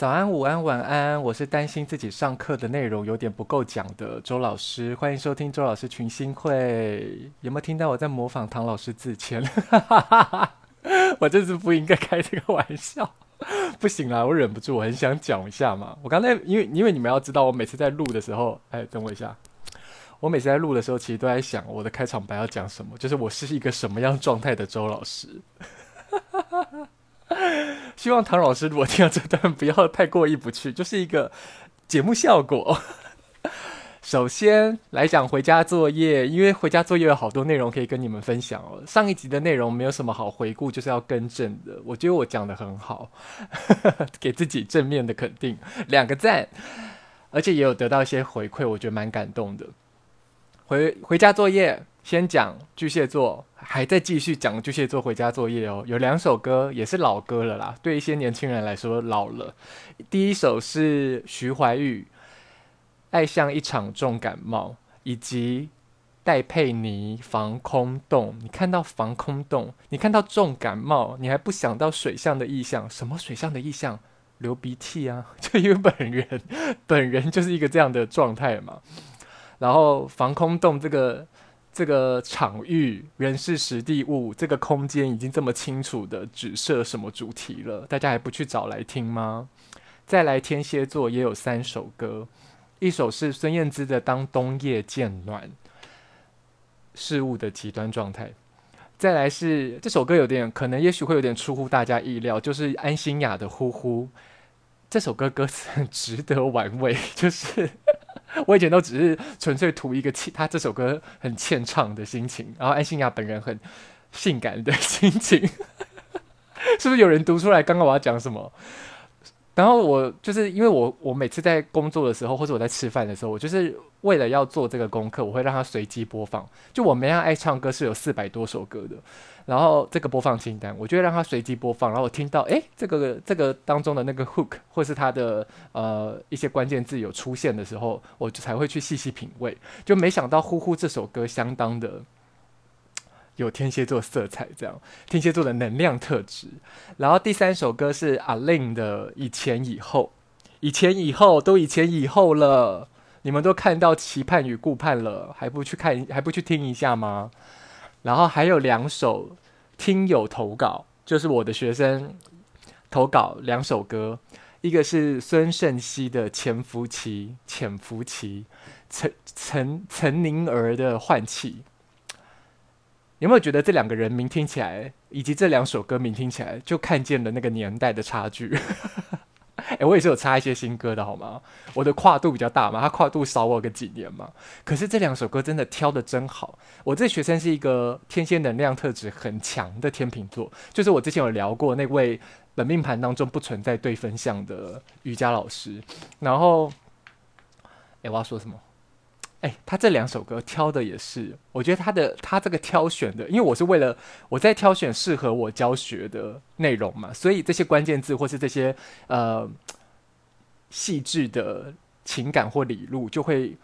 早安、午安、晚安，我是担心自己上课的内容有点不够讲的周老师，欢迎收听周老师群星会。有没有听到我在模仿唐老师自谦？我这次不应该开这个玩笑，不行啦，我忍不住，我很想讲一下嘛。我刚才因为因为你们要知道，我每次在录的时候，哎，等我一下，我每次在录的时候，其实都在想我的开场白要讲什么，就是我是一个什么样状态的周老师。希望唐老师如果听到这段，不要太过意不去，就是一个节目效果。首先来讲回家作业，因为回家作业有好多内容可以跟你们分享哦。上一集的内容没有什么好回顾，就是要更正的。我觉得我讲得很好，给自己正面的肯定，两个赞。而且也有得到一些回馈，我觉得蛮感动的。回回家作业，先讲巨蟹座。还在继续讲巨蟹座回家作业哦，有两首歌也是老歌了啦，对一些年轻人来说老了。第一首是徐怀钰《爱像一场重感冒》，以及戴佩妮《防空洞》。你看到防空洞，你看到重感冒，你还不想到水象的意象？什么水象的意象？流鼻涕啊！就因为本人本人就是一个这样的状态嘛。然后防空洞这个。这个场域、人事、实地、物，这个空间已经这么清楚的指涉什么主题了，大家还不去找来听吗？再来，天蝎座也有三首歌，一首是孙燕姿的《当冬夜渐暖》，事物的极端状态。再来是这首歌有点可能，也许会有点出乎大家意料，就是安心亚的《呼呼》。这首歌歌词很值得玩味，就是。我以前都只是纯粹图一个欠，他这首歌很欠唱的心情，然后安心亚本人很性感的心情，是不是有人读出来？刚刚我要讲什么？然后我就是因为我我每次在工作的时候，或者我在吃饭的时候，我就是为了要做这个功课，我会让它随机播放。就我没样爱唱歌是有四百多首歌的，然后这个播放清单，我就会让它随机播放。然后我听到哎，这个这个当中的那个 hook 或是它的呃一些关键字有出现的时候，我就才会去细细品味。就没想到《呼呼》这首歌相当的。有天蝎座色彩，这样天蝎座的能量特质。然后第三首歌是阿令的《以前以后》，以前以后都以前以后了，你们都看到期盼与顾盼了，还不去看，还不去听一下吗？然后还有两首听友投稿，就是我的学生投稿两首歌，一个是孙盛希的《潜伏期》，潜伏期，陈陈陈宁儿的《换气》。有没有觉得这两个人名听起来，以及这两首歌名听起来，就看见了那个年代的差距？哎、欸，我也是有插一些新歌的好吗？我的跨度比较大嘛，他跨度少我个几年嘛。可是这两首歌真的挑得真好。我这学生是一个天蝎能量特质很强的天秤座，就是我之前有聊过那位本命盘当中不存在对分项的瑜伽老师。然后，哎、我要说什么？哎，他这两首歌挑的也是，我觉得他的他这个挑选的，因为我是为了我在挑选适合我教学的内容嘛，所以这些关键字或是这些呃细致的情感或理路就会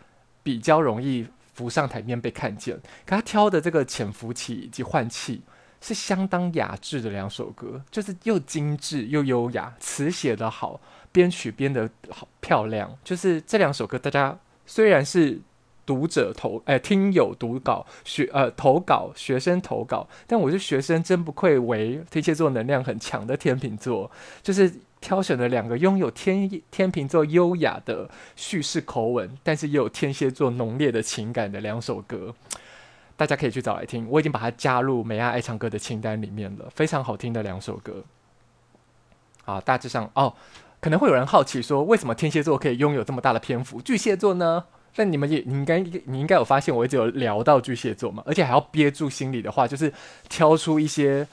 比较容易浮上台面被看见。可他挑的这个潜伏期以及换气是相当雅致的两首歌，就是又精致又优雅，词写得好，编曲编得好漂亮。就是这两首歌，大家虽然是。读者投哎，听友读稿学呃投稿学生投稿，但我是学生，真不愧为天蝎座能量很强的天秤座，就是挑选了两个拥有天天秤座优雅的叙事口吻，但是也有天蝎座浓烈的情感的两首歌，大家可以去找来听，我已经把它加入美亚爱唱歌的清单里面了，非常好听的两首歌。啊，大致上哦，可能会有人好奇说，为什么天蝎座可以拥有这么大的篇幅，巨蟹座呢？但你们也，你应该，你应该有发现，我一直有聊到巨蟹座嘛，而且还要憋住心里的话，就是挑出一些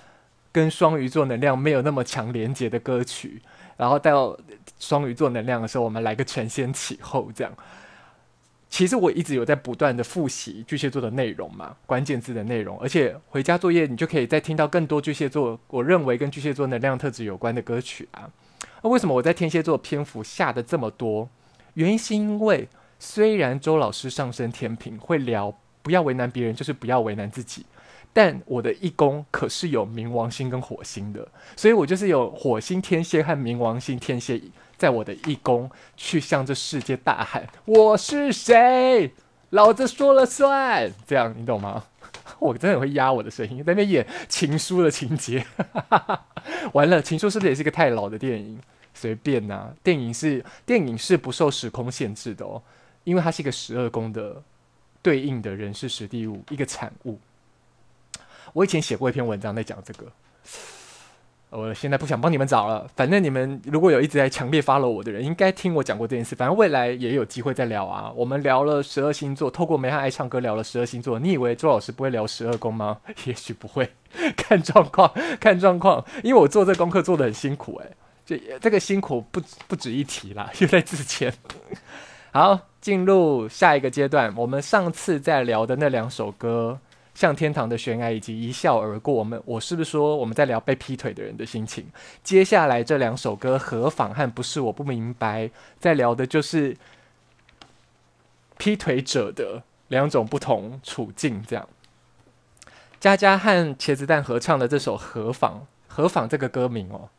跟双鱼座能量没有那么强连接的歌曲，然后到双鱼座能量的时候，我们来个承先启后这样。其实我一直有在不断的复习巨蟹座的内容嘛，关键字的内容，而且回家作业你就可以再听到更多巨蟹座，我认为跟巨蟹座能量特质有关的歌曲啊。那为什么我在天蝎座篇幅下的这么多？原因是因为。虽然周老师上升天秤会聊不要为难别人，就是不要为难自己，但我的一宫可是有冥王星跟火星的，所以我就是有火星天蝎和冥王星天蝎在我的一宫去向这世界大喊：“我是谁？老子说了算！”这样你懂吗？我真的很会压我的声音，在那边演情书的情节。完了，情书是不是也是一个太老的电影？随便呐、电影是电影是不受时空限制的哦，因为它是一个十二宫的对应的人事时地物，一个产物。我以前写过一篇文章在讲这个。我现在不想帮你们找了，反正你们如果有一直在强烈 follow 我的人，应该听我讲过这件事。反正未来也有机会再聊啊。我们聊了十二星座，透过梅汉爱唱歌聊了十二星座。你以为周老师不会聊十二宫吗？也许不会，看状况，看状况。因为我做这功课做得很辛苦、欸，诶，这这个辛苦不不止一提啦，又在之前。好，进入下一个阶段。我们上次在聊的那两首歌。向天堂的悬崖以及一笑而过，我们我是不是说我们在聊被劈腿的人的心情？接下来这两首歌何妨和不是我不明白，在聊的就是劈腿者的两种不同处境。这样，佳佳和茄子蛋合唱的这首何妨，何妨这个歌名哦，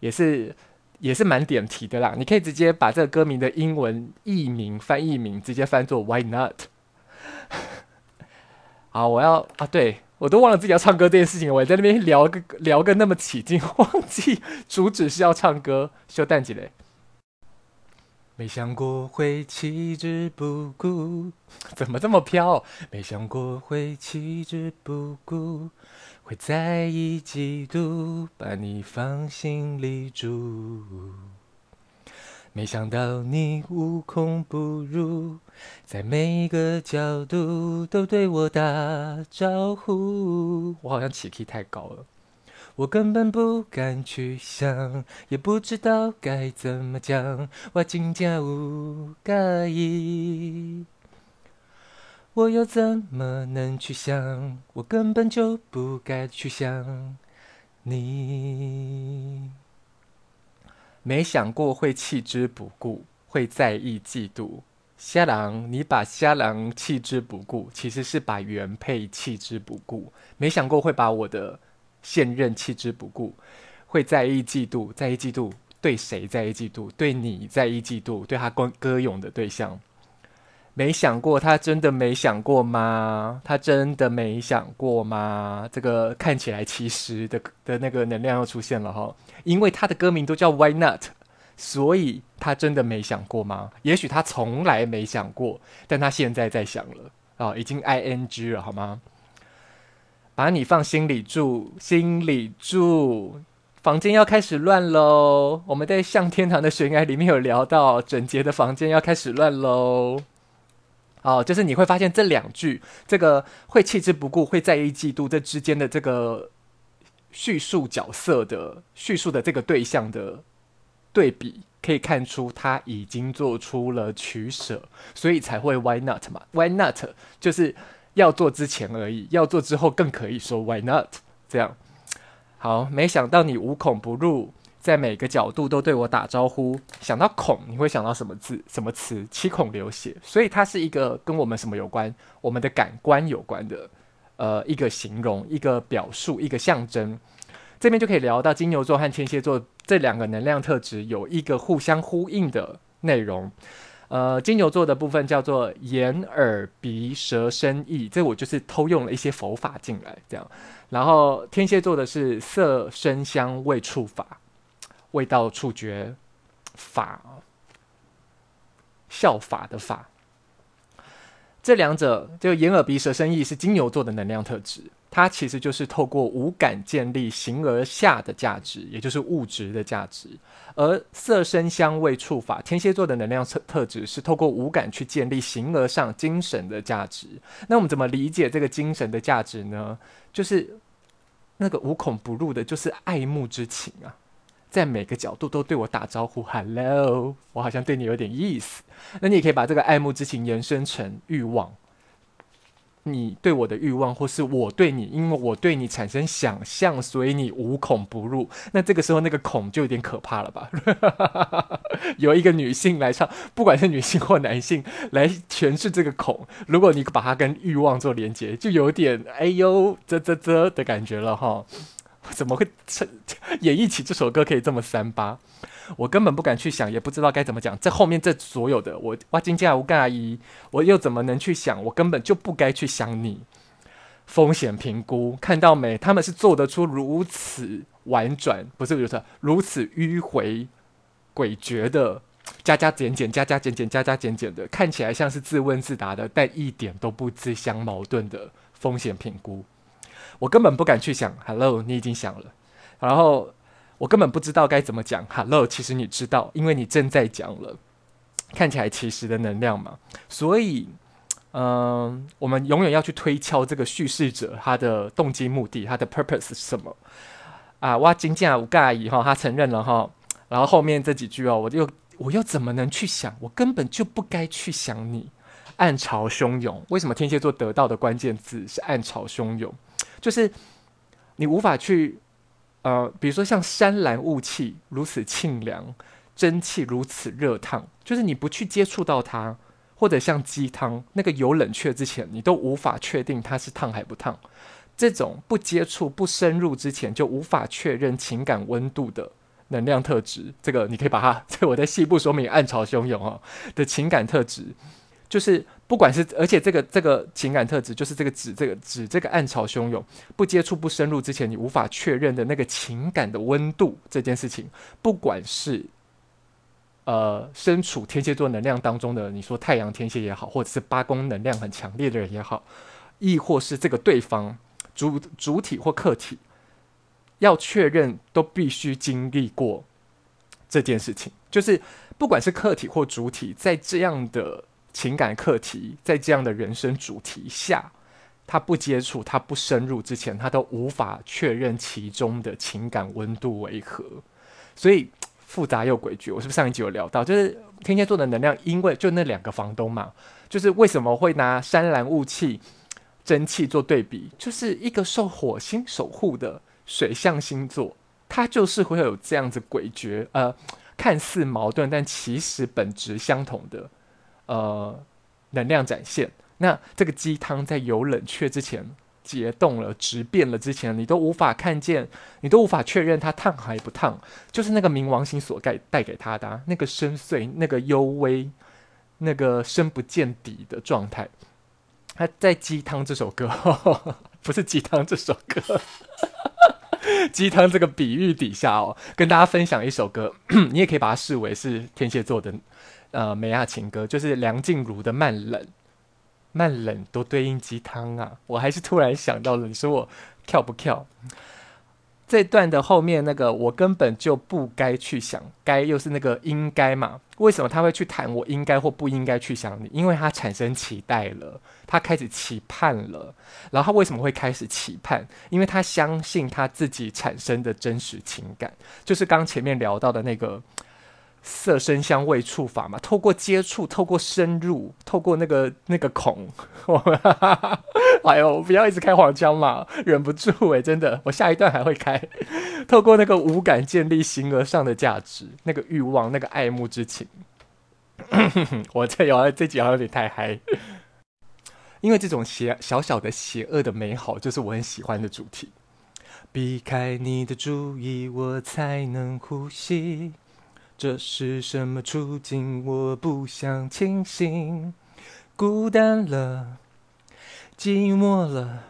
也是也是蛮点题的啦。你可以直接把这个歌名的英文译名翻译名直接翻作 Why Not？好，我要啊，对，我都忘了自己要唱歌这件事情，我也在那边聊个聊个那么起劲，忘记主旨是要唱歌。修蛋几嘞？没想过会弃之不顾，怎么这么飘？没想过会弃之不顾，会在意嫉妒，把你放心里住。没想到你无孔不入，在每个角度都对我打招呼。我好像起 key 太高了，我根本不敢去想，也不知道该怎么讲。我真的有介意，我又怎么能去想？我根本就不该去想你。没想过会弃之不顾，会在意嫉妒。瞎狼，你把瞎狼弃之不顾，其实是把原配弃之不顾。没想过会把我的现任弃之不顾，会在意嫉妒，在意嫉妒，对谁在意嫉妒？对你在意嫉妒，对他歌歌咏的对象。没想过，他真的没想过吗？他真的没想过吗？这个看起来其实的的那个能量又出现了哈，因为他的歌名都叫 Why Not，所以他真的没想过吗？也许他从来没想过，但他现在在想了啊，已经 ing 了好吗？把你放心里住，心里住，房间要开始乱喽。我们在向天堂的悬崖里面有聊到，整洁的房间要开始乱喽。哦，就是你会发现这两句，这个会弃之不顾，会在意嫉妒，这之间的这个叙述角色的叙述的这个对象的对比，可以看出他已经做出了取舍，所以才会 Why not 嘛？Why not 就是要做之前而已，要做之后更可以说 Why not 这样。好，没想到你无孔不入。在每个角度都对我打招呼。想到孔，你会想到什么字？什么词？七孔流血。所以它是一个跟我们什么有关？我们的感官有关的，呃，一个形容，一个表述，一个象征。这边就可以聊到金牛座和天蝎座这两个能量特质有一个互相呼应的内容。呃，金牛座的部分叫做眼耳鼻舌身意，这我就是偷用了一些佛法进来，这样。然后天蝎座的是色声香味触法。味道、触觉、法、效法的法，这两者就眼耳鼻舌身意是金牛座的能量特质，它其实就是透过五感建立形而下的价值，也就是物质的价值。而色声香味触法，天蝎座的能量特特质是透过五感去建立形而上精神的价值。那我们怎么理解这个精神的价值呢？就是那个无孔不入的，就是爱慕之情啊。在每个角度都对我打招呼，Hello，我好像对你有点意思。那你也可以把这个爱慕之情延伸成欲望，你对我的欲望，或是我对你，因为我对你产生想象，所以你无孔不入。那这个时候那个孔就有点可怕了吧？有一个女性来唱，不管是女性或男性来诠释这个孔，如果你把它跟欲望做连接，就有点哎呦啧啧啧的感觉了哈。怎么会 演绎起这首歌可以这么三八？我根本不敢去想，也不知道该怎么讲。这后面这所有的，我哇金家无干阿姨，我又怎么能去想？我根本就不该去想你。风险评估看到没？他们是做得出如此婉转，不是就是如此迂回诡谲的加加减减、加加减减、加加减减的，看起来像是自问自答的，但一点都不自相矛盾的风险评估。我根本不敢去想。Hello，你已经想了，然后。我根本不知道该怎么讲。Hello，其实你知道，因为你正在讲了。看起来其实的能量嘛，所以，嗯、我们永远要去推敲这个叙事者他的动机目的，他的 purpose 是什么啊？哇，金价无盖以后，他承认了哈。然后后面这几句哦，我又我又怎么能去想？我根本就不该去想你。暗潮汹涌，为什么天蝎座得到的关键字是暗潮汹涌？就是你无法去。呃，比如说像山岚雾气如此沁凉，蒸汽如此热烫，就是你不去接触到它，或者像鸡汤那个有冷却之前，你都无法确定它是烫还不烫。这种不接触、不深入之前就无法确认情感温度的能量特质，这个你可以把它，这我在细部说明暗潮汹涌哦的情感特质。就是不管是，而且这个这个情感特质，就是这个指这个指这个暗潮汹涌，不接触不深入之前，你无法确认的那个情感的温度这件事情，不管是呃身处天蝎座能量当中的，你说太阳天蝎也好，或者是八宫能量很强烈的人也好，亦或是这个对方主主体或客体，要确认都必须经历过这件事情，就是不管是客体或主体，在这样的。情感课题在这样的人生主题下，他不接触、他不深入之前，他都无法确认其中的情感温度为何，所以复杂又诡谲。我是不是上一集有聊到，就是天蝎座的能量，因为就那两个房东嘛，就是为什么会拿山岚雾气、蒸汽做对比，就是一个受火星守护的水象星座，它就是会有这样子诡谲，呃，看似矛盾，但其实本质相同的。呃，能量展现。那这个鸡汤在有冷却之前结冻了、质变了之前，你都无法看见，你都无法确认它烫还不烫。就是那个冥王星所带带给他的、那个深邃、那个幽微、那个深不见底的状态。他在鸡汤这首歌，呵 呵不是鸡汤这首歌，鸡汤这个比喻底下哦，跟大家分享一首歌，你也可以把它视为是天蝎座的。呃，美亚情歌就是梁静茹的《慢冷》，慢冷都对应鸡汤啊！我还是突然想到了，你说我跳不跳？这段的后面那个，我根本就不该去想，该又是那个应该嘛？为什么他会去谈我应该或不应该去想你？因为他产生期待了，他开始期盼了。然后他为什么会开始期盼？因为他相信他自己产生的真实情感，就是刚前面聊到的那个。色声香味触法嘛，透过接触，透过深入，透过那个那个孔，哎呦，不要一直开黄腔嘛，忍不住哎、真的，我下一段还会开。透过那个五感建立形而上的价值，那个欲望，那个爱慕之情。我这有这几好像有点太嗨，因为这种邪小小的邪恶的美好，就是我很喜欢的主题。避开你的注意，我才能呼吸。这是什么处境？我不想清醒，孤单了，寂寞了，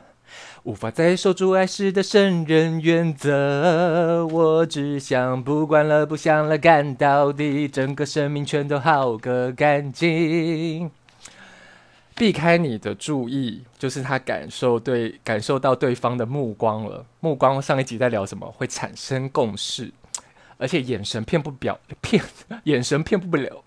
无法再守住爱时的圣人原则。我只想不管了，不想了，干到底，整个生命全都耗个干净。避开你的注意，就是他感受对感受到对方的目光了。目光上一集在聊什么？会产生共识。而且眼神骗不表骗，眼神骗不了，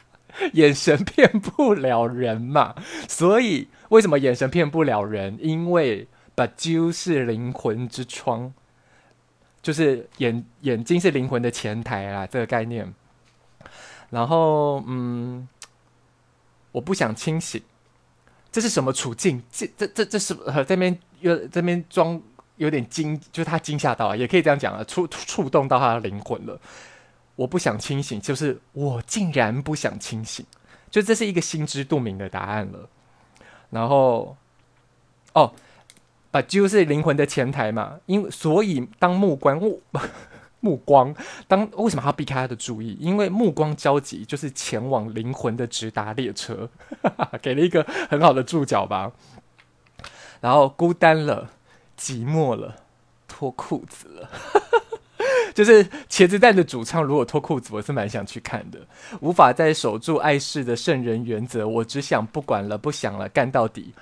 眼神骗不了人嘛。所以为什么眼神骗不了人？因为把揪是灵魂之窗，就是眼眼睛是灵魂的前台啊，这个概念。然后嗯，我不想清醒，这是什么处境？这这这这是呃这边又这边装。有点惊，就是他惊吓到，也可以这样讲啊，触触动到他的灵魂了。我不想清醒，就是我竟然不想清醒，就这是一个心知肚明的答案了。然后，哦，把就是灵魂的前台嘛，因为所以当目光目 目光当为什么要避开他的注意？因为目光交集就是前往灵魂的直达列车，给了一个很好的注脚吧。然后孤单了，寂寞了，脱裤子了。就是茄子蛋的主唱，如果脱裤子，我是蛮想去看的。无法再守住爱事的圣人原则，我只想不管了，不想了，干到底。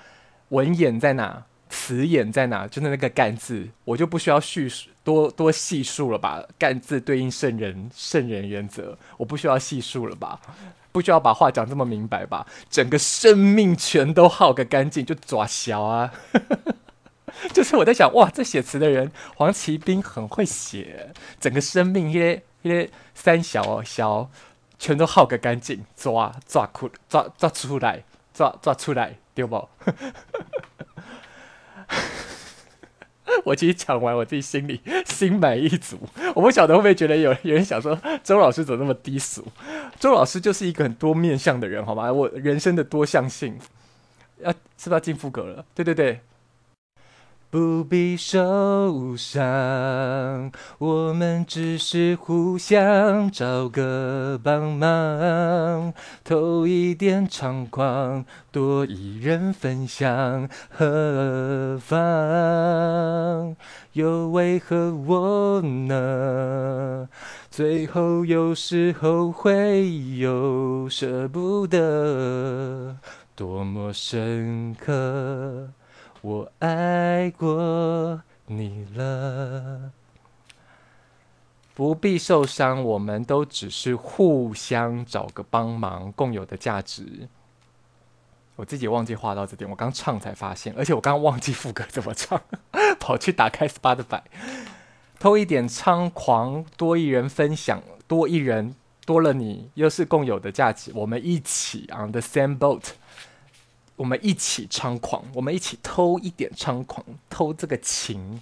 文眼在哪？词眼在哪？就是那个干字，我就不需要叙述多多细数了吧？干字对应圣人，圣人原则，我不需要细数了吧？不需要把话讲这么明白吧？整个生命全都耗个干净，就抓小啊！就是我在想，哇，这写词的人黄奇斌很会写，整个生命一些一些三小小全都耗个干净，抓抓哭抓抓出来，抓抓出来，对不？我其实讲完，我自己心里心满意足。我不晓得会不会觉得有有人想说，周老师怎么那么低俗？周老师就是一个很多面相的人，好吗？我人生的多向性，要是不是要进副歌了？对对对。不必受伤，我们只是互相找个帮忙，偷一点猖狂，多一人分享，何妨？又为何我呢？最后有时候会有舍不得，多么深刻。我爱过你了，不必受伤。我们都只是互相找个帮忙，共有的价值。我自己忘记画到这点，我刚唱才发现，而且我刚忘记副歌怎么唱，跑去打开 Spotify，偷一点猖狂，多一人分享，多一人多了你，又是共有的价值。我们一起 on the same boat。我们一起猖狂，我们一起偷一点猖狂，偷这个情，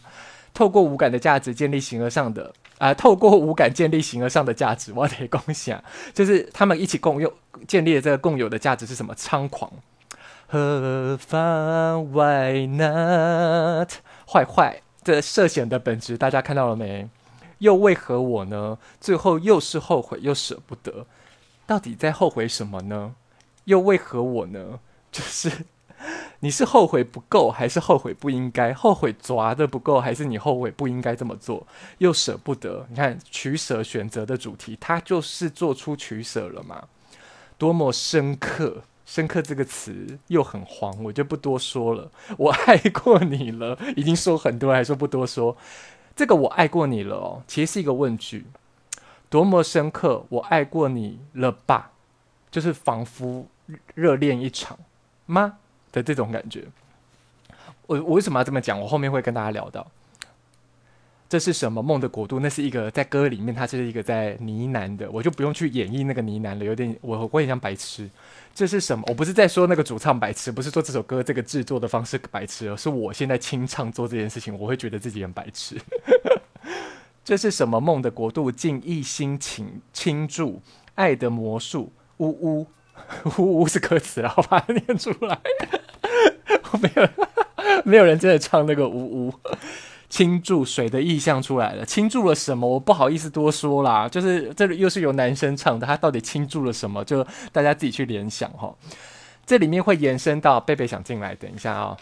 透过五感的价值建立形而上的啊、透过五感建立形而上的价值，我得共享，就是他们一起共用建立的这个共有的价值是什么？猖狂，何妨？Why not？坏坏这涉险的本质，大家看到了没？又为何我呢？最后又是后悔又舍不得，到底在后悔什么呢？又为何我呢？就是你是后悔不够，还是后悔不应该？后悔抓的不够，还是你后悔不应该这么做？又舍不得？你看取舍选择的主题，它就是做出取舍了嘛？多么深刻！深刻这个词又很黄，我就不多说了。我爱过你了，已经说很多，还说不多说。这个我爱过你了哦，其实是一个问句。多么深刻！我爱过你了吧？就是仿佛热恋一场。吗的这种感觉，我我为什么要这么讲？我后面会跟大家聊到，这是什么梦的国度？那是一个在歌里面，它是一个在呢喃的，我就不用去演绎那个呢喃了，有点我我也像白痴。这是什么？我不是在说那个主唱白痴，不是说这首歌这个制作的方式白痴，而是我现在清唱做这件事情，我会觉得自己很白痴。这是什么梦的国度？尽一心倾倾注爱的魔术，呜呜。呜呜是歌词了，我把它念出来。我没有，没有人真的唱那个呜呜。倾注水的意象出来了，倾注了什么？我不好意思多说啦。就是这里又是由男生唱的，他到底倾注了什么？就大家自己去联想哈。这里面会延伸到贝贝想进来，等一下啊、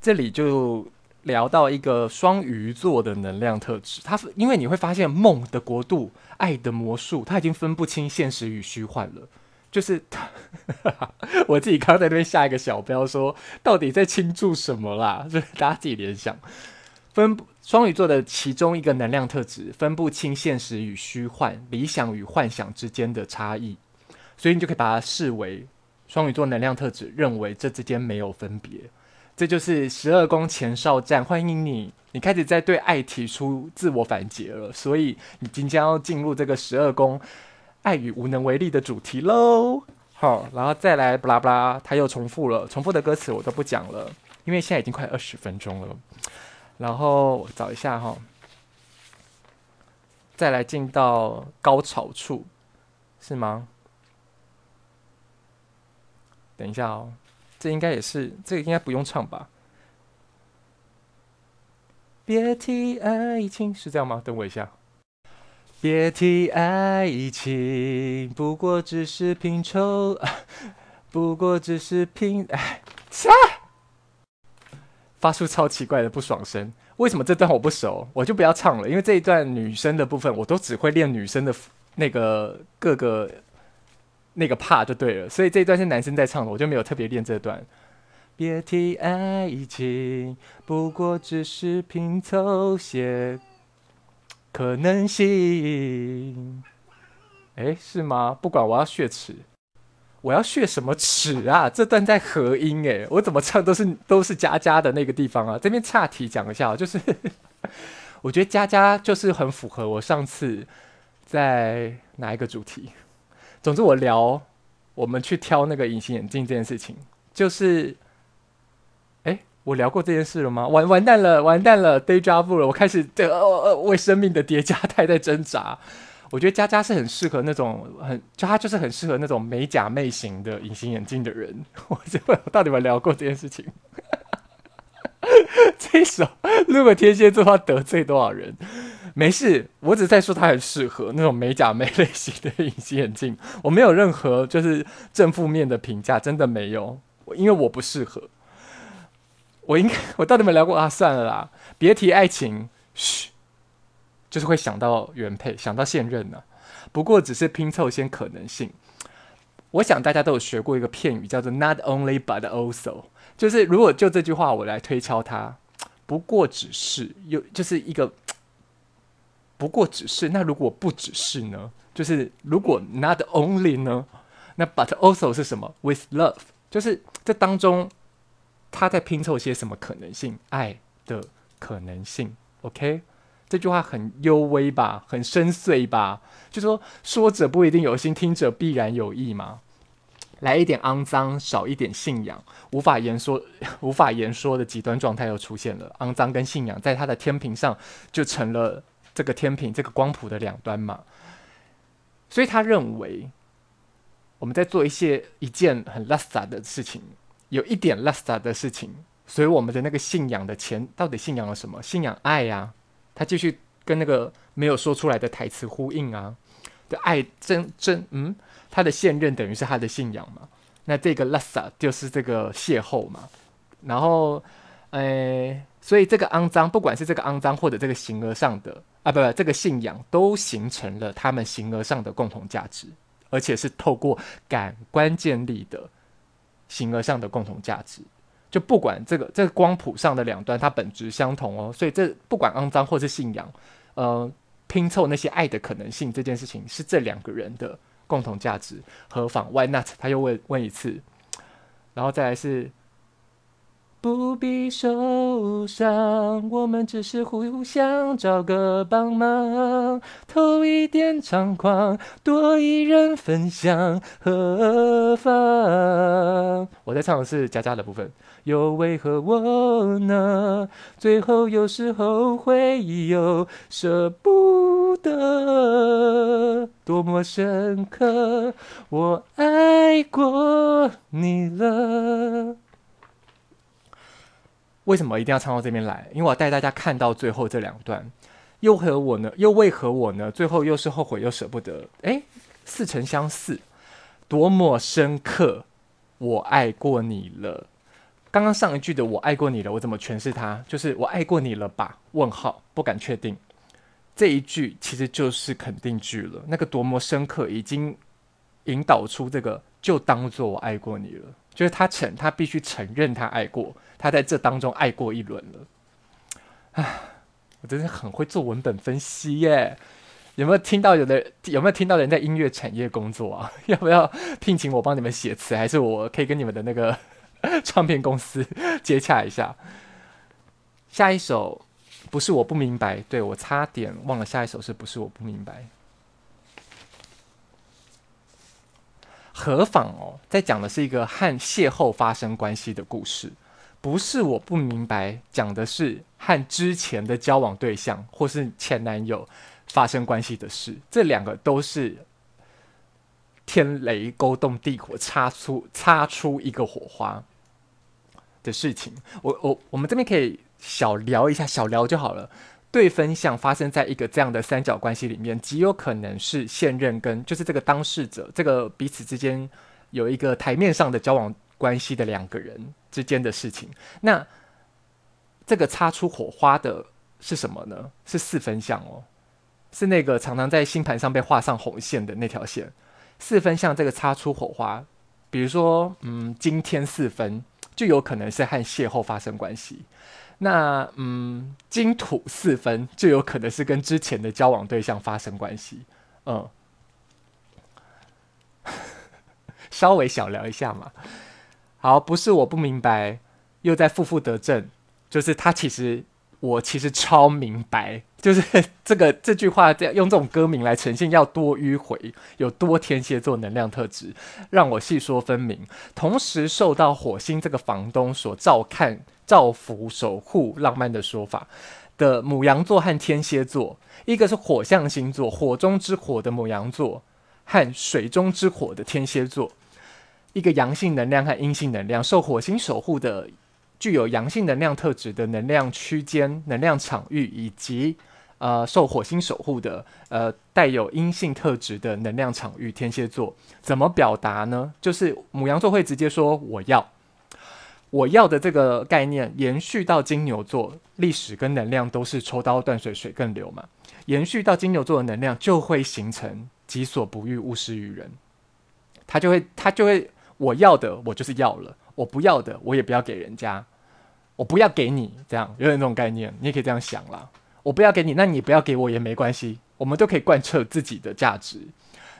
这里就。聊到一个双鱼座的能量特质，他因为你会发现梦的国度、爱的魔术，他已经分不清现实与虚幻了。就是，我自己刚刚在那边下一个小标说，到底在倾注什么啦？就是大家自己联想。分双鱼座的其中一个能量特质，分不清现实与虚幻、理想与幻想之间的差异，所以你就可以把它视为双鱼座能量特质，认为这之间没有分别。这就是十二宫前哨站，欢迎你！你开始在对爱提出自我反詰了，所以你即将要进入这个十二宫爱与无能为力的主题喽。好，然后再来巴拉巴拉，他又重复了，重复的歌词我都不讲了，因为现在已经快二十分钟了。然后我找一下哈，再来进到高潮处，是吗？等一下哦。这应该也是，这个应该不用唱吧？别提爱情，是这样吗？等我一下。别提爱情，不过只是拼凑，不过只是拼哎，切！发出超奇怪的不爽声。为什么这段我不熟？我就不要唱了，因为这一段女生的部分，我都只会练女生的那个各个那个怕就对了。所以这一段是男生在唱的，我就没有特别练这段。别提爱情，不过只是拼凑些可能性。哎，是吗？不管，我要血池，我要血什么池啊？这段在合音哎，我怎么唱都是都是佳佳的那个地方啊。这边岔题讲一下，就是 我觉得佳佳就是很符合我上次在哪一个主题。总之，我聊我们去挑那个隐形眼镜这件事情，就是。哎我聊过这件事了吗？完完蛋了，完蛋了，deja vu 了。我开始这呃呃为生命的叠加态在挣扎。我觉得佳佳是很适合那种很，就他就是很适合那种美甲妹型的隐形眼镜的人。我这我到底有没有聊过这件事情？这一首如果天蝎座要得罪多少人？没事，我只在说它很适合那种美甲妹类型的隐形眼镜。我没有任何就是正负面的评价，真的没有，因为我不适合。我应该，我到底没聊过啊？算了啦，别提爱情，嘘，就是会想到原配，想到现任呢、不过只是拼凑一些可能性。我想大家都有学过一个片语，叫做 “not only but also”，就是如果就这句话我来推敲它，不过只是有，就是一个不过只是。那如果不只是呢？就是如果 “not only” 呢？那 “but also” 是什么？“with love”，就是这当中。他在拼凑些什么可能性？爱的可能性。OK，这句话很幽微吧，很深邃吧？就说说者不一定有心，听者必然有意嘛。来一点肮脏，少一点信仰，无法言说、无法言说的极端状态又出现了。肮脏跟信仰，在他的天平上就成了这个天平、这个光谱的两端嘛。所以他认为，我们在做一些一件很拉萨的事情。有一点拉萨的事情，所以我们的那个信仰的钱到底信仰了什么？信仰爱呀、啊，他继续跟那个没有说出来的台词呼应啊。的爱真真嗯，他的现任等于是他的信仰嘛。那这个拉萨就是这个邂逅嘛。然后，诶，所以这个肮脏，不管是这个肮脏或者这个形而上的啊，不不，这个信仰都形成了他们形而上的共同价值，而且是透过感官建立的。形而上的共同价值，就不管这个这个光谱上的两端，它本质相同哦。所以这不管肮脏或是信仰，呃，拼凑那些爱的可能性这件事情，是这两个人的共同价值，何妨？Why not？他又问问一次，然后再来是。不必受伤，我们只是互相找个帮忙，偷一点猖狂，多一人分享，何妨？我在唱的是佳佳的部分，又为何我呢？最后有时候会有舍不得，多么深刻，我爱过你了。为什么一定要唱到这边来？因为我要带大家看到最后这两段，又和我呢？又为何我呢？最后又是后悔又舍不得。诶，似曾相识，多么深刻！我爱过你了。刚刚上一句的“我爱过你了”，我怎么诠释它？就是“我爱过你了吧？”问号，不敢确定。这一句其实就是肯定句了。那个多么深刻，已经引导出这个，就当做我爱过你了。就是他承，他必须承认他爱过，他在这当中爱过一轮了。唉，我真的很会做文本分析耶！有没有听到有的有没有听到人在音乐产业工作啊？要不要聘请我帮你们写词？还是我可以跟你们的那个 唱片公司 接洽一下？下一首不是我不明白，对，我差点忘了，下一首是不是我不明白？何妨哦，在讲的是一个和邂逅发生关系的故事，不是我不明白，讲的是和之前的交往对象或是前男友发生关系的事。这两个都是天雷勾动地火，擦出擦出一个火花的事情。我我我们这边可以小聊一下，小聊就好了。对分项发生在一个这样的三角关系里面，极有可能是现任跟就是这个当事者，这个彼此之间有一个台面上的交往关系的两个人之间的事情。那这个擦出火花的是什么呢？是四分项哦，是那个常常在星盘上被画上红线的那条线。四分项这个擦出火花，比如说，嗯，今天四分就有可能是和邂逅发生关系。那嗯，金土四分就有可能是跟之前的交往对象发生关系，嗯，稍微小聊一下嘛。好，不是我不明白，又在负负得正，就是他其实我其实超明白，就是 这个这句话这样用这种歌名来呈现，要多迂回，有多天蝎座能量特质，让我细说分明。同时受到火星这个房东所照看。照拂、守护、浪漫的说法的母羊座和天蝎座，一个是火象星座，火中之火的母羊座，和水中之火的天蝎座，一个阳性能量和阴性能量，受火星守护的，具有阳性能量特质的能量区间、能量场域，以及呃受火星守护的呃带有阴性特质的能量场域，天蝎座怎么表达呢？就是母羊座会直接说我要。我要的这个概念延续到金牛座，历史跟能量都是抽刀断水，水更流嘛。延续到金牛座的能量就会形成己所不欲，勿施于人。他就会，他就会，我要的我就是要了，我不要的我也不要给人家，我不要给你，这样有点那种概念，你也可以这样想啦。我不要给你，那你不要给我也没关系，我们都可以贯彻自己的价值。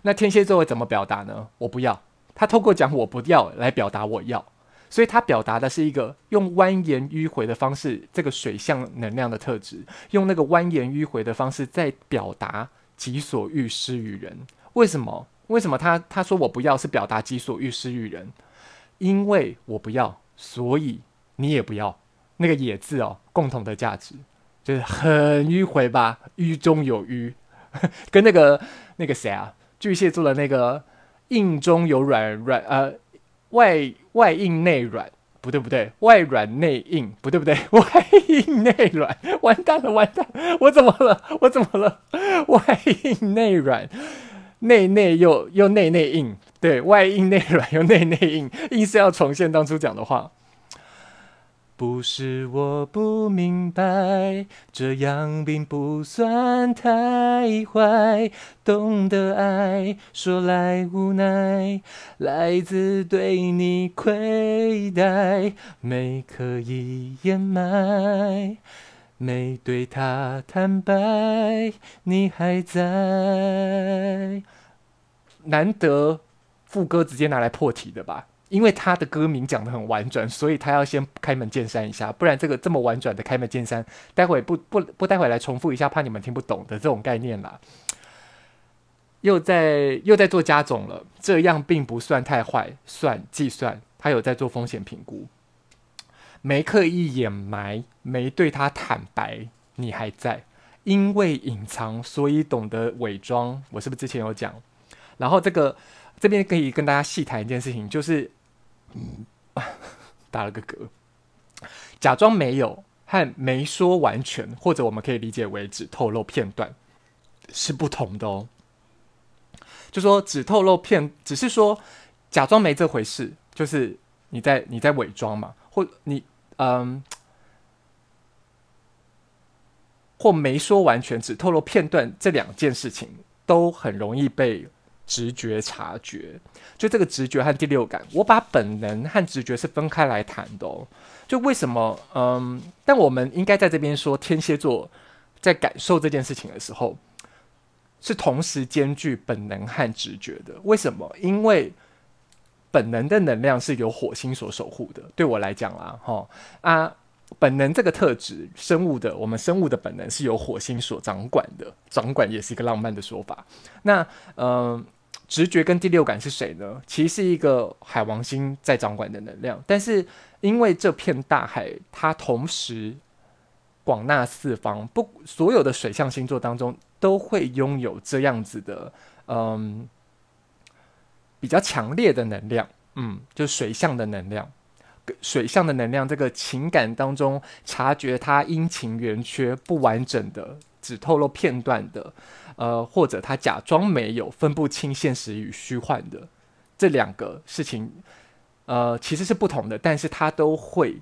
那天蝎座会怎么表达呢？我不要，他透过讲我不要来表达我要。所以，他表达的是一个用蜿蜒迂回的方式，这个水象能量的特质，用那个蜿蜒迂回的方式在表达己所欲施于人。为什么？为什么他他说我不要是表达己所欲施于人？因为我不要，所以你也不要。那个“也”字哦，共同的价值就是很迂回吧？迂中有迂，跟那个那个谁啊，巨蟹座的那个硬中有软软呃。外外硬内软，不对不对，外软内硬，不对不对，外硬内软，完蛋了完蛋，我怎么了？我怎么了？外硬内软，内内又又内内硬，对，外硬内软又内内硬，硬是要重现当初讲的话。不是我不明白，这样并不算太坏。懂得爱，说来无奈，来自对你亏待，没刻意掩埋，没对他坦白，你还在。难得副歌直接拿来破题的吧？因为他的歌名讲得很婉转，所以他要先开门见山一下，不然这个这么婉转的开门见山，待会不不不待会来重复一下，怕你们听不懂的这种概念啦。又在又在做加总了，这样并不算太坏，算计算，他有在做风险评估，没刻意掩埋，没对他坦白，你还在，因为隐藏，所以懂得伪装，我是不是之前有讲？然后这个这边可以跟大家细谈一件事情，就是。打了个嗝，假装没有和没说完全，或者我们可以理解为只透露片段，是不同的哦。就说只透露片，只是说假装没这回事，就是你在你在伪装嘛，或你嗯，或没说完全，只透露片段，这两件事情都很容易被。直觉察觉，就这个直觉和第六感，我把本能和直觉是分开来谈的哦。就为什么？嗯，但我们应该在这边说，天蝎座在感受这件事情的时候，是同时兼具本能和直觉的。为什么？因为本能的能量是由火星所守护的。对我来讲啦，哈啊，本能这个特质，生物的，我们生物的本能是由火星所掌管的。掌管也是一个浪漫的说法。那，嗯。直觉跟第六感是谁呢？其实是一个海王星在掌管的能量，但是因为这片大海，它同时广纳四方，不，所有的水象星座当中都会拥有这样子的，嗯，比较强烈的能量，嗯，就水象的能量，水象的能量，这个情感当中察觉它阴晴圆缺、不完整的，只透露片段的，呃，或者他假装没有分不清现实与虚幻的这两个事情，呃，其实是不同的，但是它都会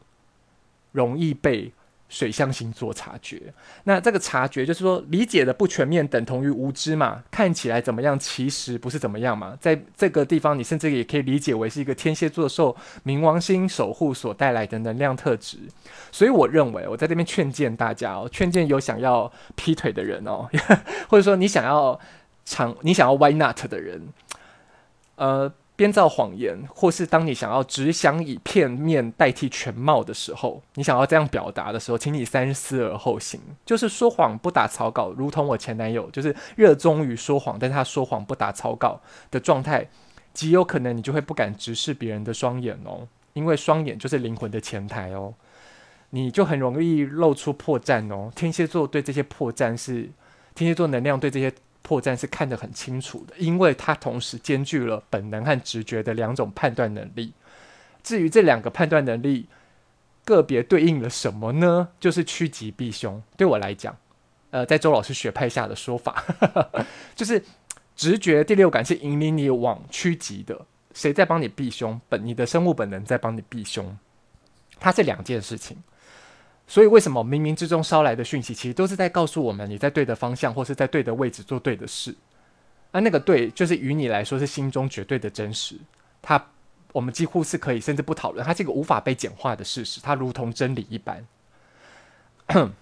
容易被。水象星座察觉，那这个察觉就是说，理解的不全面等同于无知嘛？看起来怎么样，其实不是怎么样嘛？在这个地方，你甚至也可以理解为是一个天蝎座受冥王星守护所带来的能量特质。所以，我认为我在这边劝谏大家哦，劝谏有想要劈腿的人哦，或者说你想要长，你想要 why not 的人，呃。编造谎言，或是当你想要只想以片面代替全貌的时候，你想要这样表达的时候，请你三思而后行。就是说谎不打草稿，如同我前男友，就是热衷于说谎，但他说谎不打草稿的状态，极有可能你就会不敢直视别人的双眼哦，因为双眼就是灵魂的前台哦，你就很容易露出破绽哦。天蝎座对这些破绽是，天蝎座能量对这些。破绽是看得很清楚的，因为它同时兼具了本能和直觉的两种判断能力。至于这两个判断能力个别对应了什么呢？就是趋吉避凶。对我来讲，呃，在周老师学派下的说法，就是直觉第六感是引领你往趋吉的，谁在帮你避凶？本你的生物本能在帮你避凶，它是两件事情。所以，为什么冥冥之中捎来的讯息，其实都是在告诉我们，你在对的方向，或是在对的位置做对的事。而那个对，就是与你来说是心中绝对的真实。它，我们几乎是可以甚至不讨论，它是一个无法被简化的事实，它如同真理一般。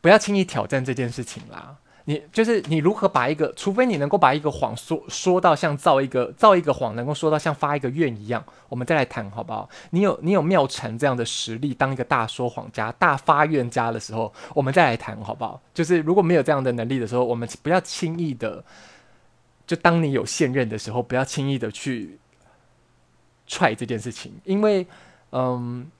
不要轻易挑战这件事情啦。你就是你如何把一个，除非你能够把一个谎说说到像造一个造一个谎，能够说到像发一个愿一样，我们再来谈好不好？你有你有妙成这样的实力，当一个大说谎家、大发愿家的时候，我们再来谈好不好？就是如果没有这样的能力的时候，我们不要轻易的，就当你有现任的时候，不要轻易的去踹这件事情，因为嗯，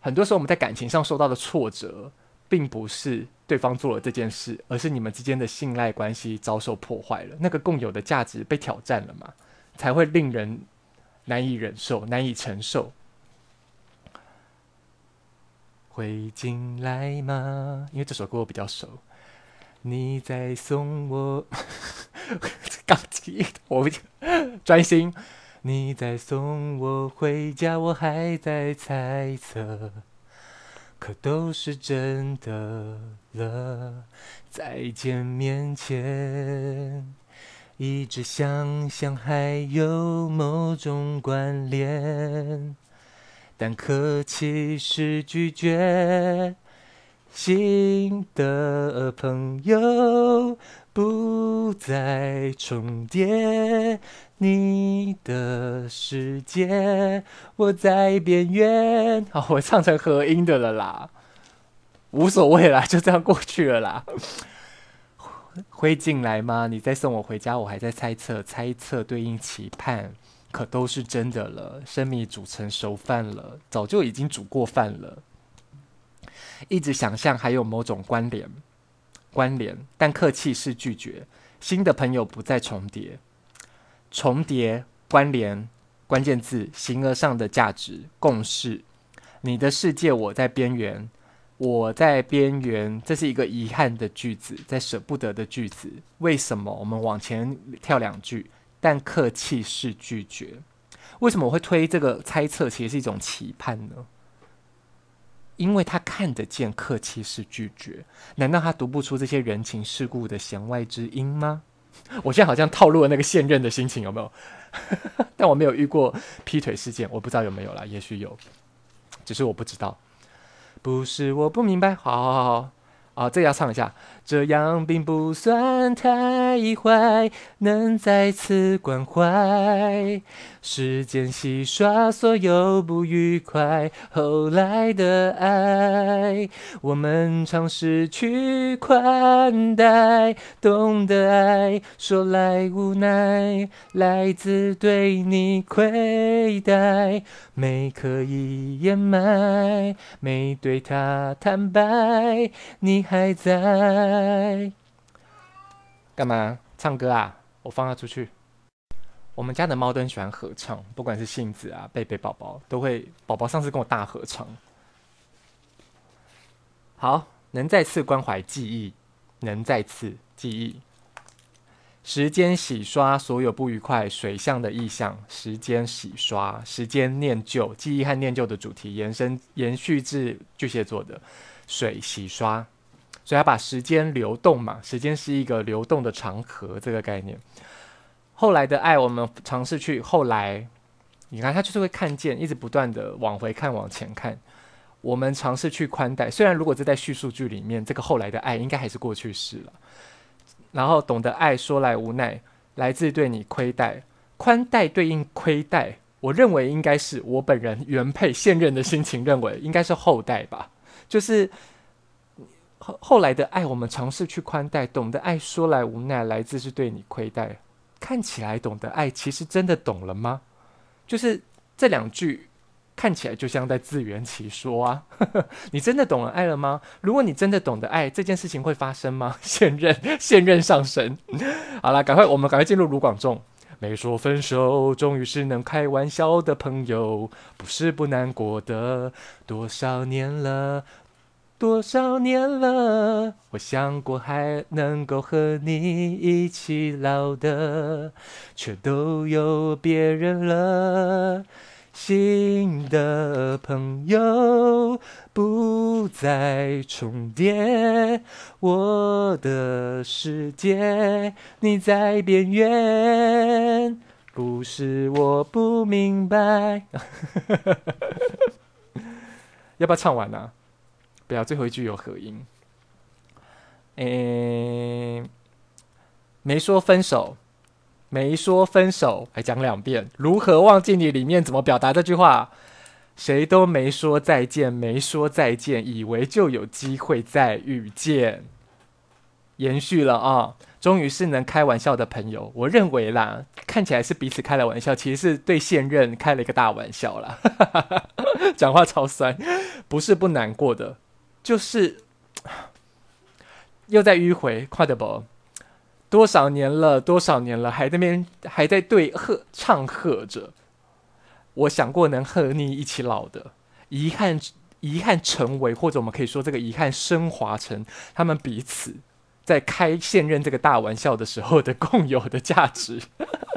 很多时候我们在感情上受到的挫折。并不是对方做了这件事，而是你们之间的信赖关系遭受破坏了，那个共有的价值被挑战了嘛，才会令人难以忍受、难以承受。会进来吗？因为这首歌我比较熟。你在送我，钢琴，我专心。你在送我回家，我还在猜测。可都是真的了，在见面前，一直想象还有某种关联，但客气是拒绝。新的朋友不再重叠。你的世界，我在边缘。好，我唱成合音的了啦，无所谓啦，就这样过去了啦。会进来吗？你再送我回家，我还在猜测，猜测对应期盼，可都是真的了。生米煮成熟饭了，早就已经煮过饭了。一直想象还有某种关联，关联，但客气是拒绝。新的朋友不再重叠。重叠、关联、关键字、形而上的价值、共识。你的世界，我在边缘，我在边缘。这是一个遗憾的句子，在舍不得的句子。为什么？我们往前跳两句，但客气是拒绝。为什么我会推这个猜测？其实是一种期盼呢？因为他看得见客气是拒绝，难道他读不出这些人情世故的弦外之音吗？我现在好像套路了那个现任的心情，有没有？但我没有遇过劈腿事件，我不知道有没有啦，也许有，只是我不知道。不是我不明白，好好好好。啊，这要唱一下。这样并不算太坏，能再次关怀，时间洗刷所有不愉快，后来的爱，我们尝试去宽待，懂得爱，说来无奈，来自对你亏待，没刻意掩埋，没对他坦白，你还在。干嘛唱歌啊？我放他出去。我们家的猫都喜欢合唱，不管是杏子啊、贝贝宝宝，都会。宝宝上次跟我大合唱。好，能再次关怀记忆，能再次记忆。时间洗刷所有不愉快，水象的意象。时间洗刷，时间念旧，记忆和念旧的主题延伸延续至巨蟹座的水洗刷，所以要把时间流动嘛，时间是一个流动的长河，这个概念。后来的爱，我们尝试去后来，你看他就是会看见，一直不断的往回看，往前看。我们尝试去宽待，虽然如果这在叙述句里面，这个后来的爱应该还是过去式了。然后懂得爱，说来无奈，来自对你亏待，宽待对应亏待。我认为应该是我本人原配现任的心情，认为应该是后代吧，就是后来的爱，我们尝试去宽待，懂得爱，说来无奈，来自是对你亏待。看起来懂得爱，其实真的懂了吗？就是这两句看起来就像在自圆其说啊。你真的懂了爱了吗？如果你真的懂得爱，这件事情会发生吗？现任现任上神。好了，赶快我们赶快进入卢广仲。没说分手，终于是能开玩笑的朋友，不是不难过的，多少年了。多少年了，我想过还能够和你一起老的，却都有别人了。新的朋友不再重叠，我的世界你在边缘，不是我不明白。要不要唱完呢、不要，最后一句有合音。诶，没说分手，没说分手，还讲两遍。如何忘记你？里面怎么表达这句话？谁都没说再见，没说再见，以为就有机会再遇见。延续了啊，终于是能开玩笑的朋友。我认为啦，看起来是彼此开了玩笑，其实是对现任开了一个大玩笑啦。讲话超酸，不是不难过的。就是又在迂回，快的不？多少年了，多少年了，还在那边还在对和唱和着。我想过能和你一起老的，遗憾，遗憾成为，或者我们可以说这个遗憾升华成他们彼此在开现任这个大玩笑的时候的共有的价值。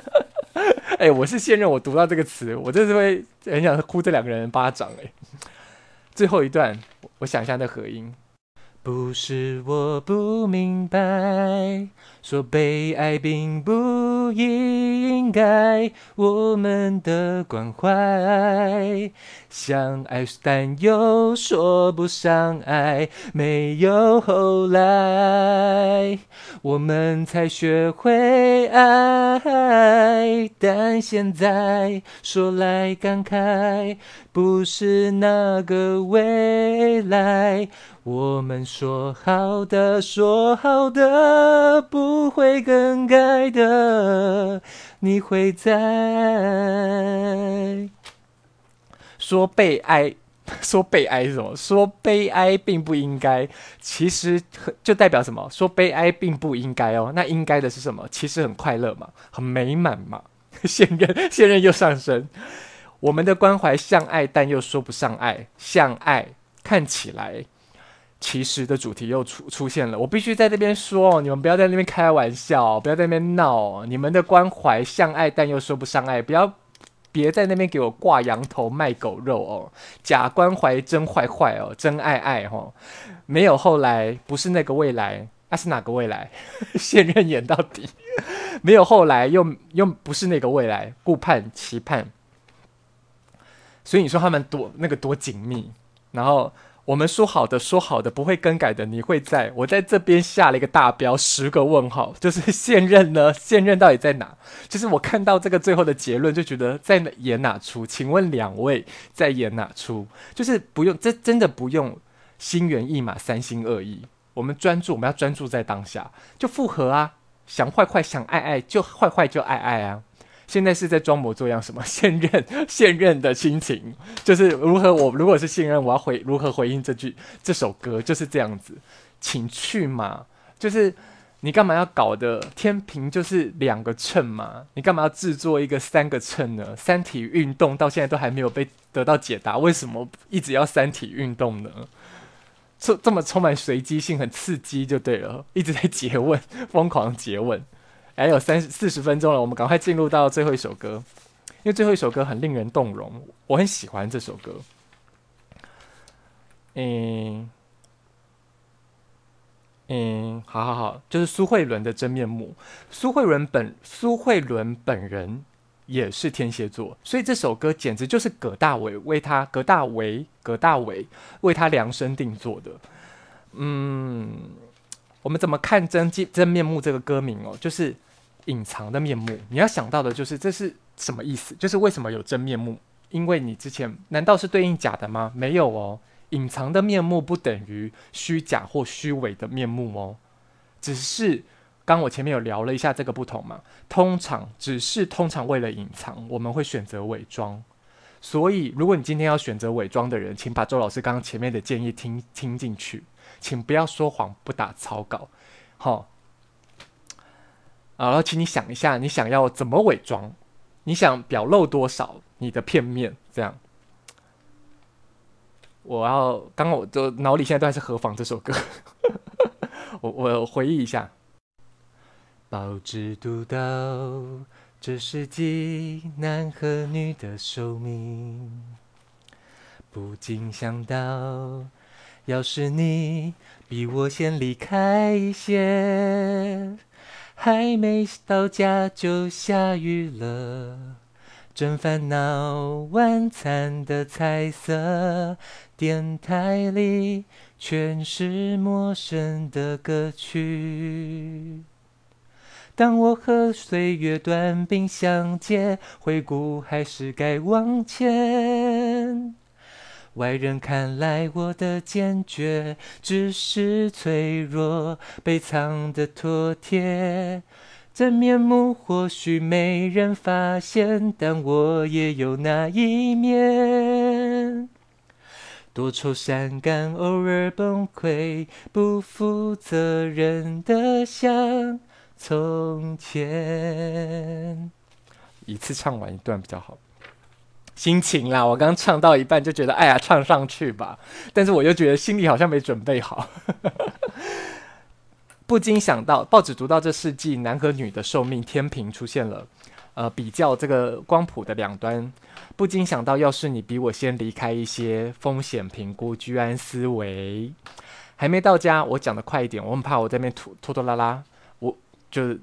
哎、我是现任，我读到这个词，我就是会很想呼这两个人巴掌、欸。最后一段。我想一下那合音，不是我不明白，说被爱并不应该，我们的关怀，相爱但又说不上爱，没有后来，我们才学会爱，但现在说来感慨，不是那个未来，我们说好的，说好的，不会更改的，你会在。说被爱，说被爱是什么？说悲哀并不应该，其实就代表什么？说悲哀并不应该哦，那应该的是什么？其实很快乐嘛，很美满嘛。现任现任又上升，我们的关怀像爱，但又说不上爱，像爱看起来，其实的主题又出出现了。我必须在那边说，你们不要在那边开玩笑，不要在那边闹。你们的关怀像爱，但又说不上爱，不要。别在那边给我挂羊头卖狗肉哦，假关怀真坏坏哦，真爱爱哦，没有后来，不是那个未来，那、是哪个未来？现任演到底，没有后来，又又不是那个未来，顾盼期盼，所以你说他们多那个多紧密，然后。我们说好的，说好的不会更改的，你会在。我在这边下了一个大标，十个问号，就是现任呢？现任到底在哪？就是我看到这个最后的结论，就觉得在演哪出？请问两位在演哪出？就是不用，这真的不用心猿意马、三心二意。我们专注，我们要专注在当下，就复合啊！想坏坏，想爱爱，就坏坏就爱爱啊！现在是在装模作样，什么 现任现任的心情，就是如何我如果是现任，我要回如何回应这句这首歌，就是这样子，请去嘛，就是你干嘛要搞的天平就是两个秤嘛？你干嘛要制作一个三个秤呢？三体运动到现在都还没有被得到解答，为什么一直要三体运动呢？这这么充满随机性，很刺激就对了，一直在诘问，疯狂诘问。还有三四十分钟了，我们赶快进入到最后一首歌，因为最后一首歌很令人动容，我很喜欢这首歌。嗯。嗯，好好好，就是苏慧伦的真面目。苏慧伦本苏慧伦本人也是天蝎座，所以这首歌简直就是葛大为为他葛大为葛大为为他量身定做的。嗯，我们怎么看真真面目这个歌名哦？就是隐藏的面目。你要想到的就是这是什么意思？就是为什么有真面目？因为你之前难道是对应假的吗？没有哦。隐藏的面目不等于虚假或虚伪的面目哦，只是刚我前面有聊了一下这个不同嘛。通常只是通常为了隐藏，我们会选择伪装。所以，如果你今天要选择伪装的人，请把周老师刚刚前面的建议听听进去，请不要说谎，不打草稿。好，然后请你想一下，你想要怎么伪装？你想表露多少你的片面？这样。我要刚刚我的脑里现在都还是《何妨》这首歌，我我回忆一下。报纸读到这世纪男和女的寿命，不禁想到，要是你比我先离开一些，还没到家就下雨了，真烦恼。晚餐的菜色。电台里全是陌生的歌曲。当我和岁月短兵相接，回顾还是该往前。外人看来我的坚决，只是脆弱被藏的妥帖。真面目或许没人发现，但我也有那一面。多愁善感，偶尔崩溃，不负责任的像从前。一次唱完一段比较好，心情啦。我刚唱到一半就觉得，哎呀，唱上去吧。但是我又觉得心里好像没准备好，不禁想到报纸读到这世纪男和女的寿命天平出现了。呃，比较这个光谱的两端，不禁想到，要是你比我先离开一些，风险评估、居安思危，还没到家，我讲得快一点，我很怕我在那边拖拖拖拉拉，我就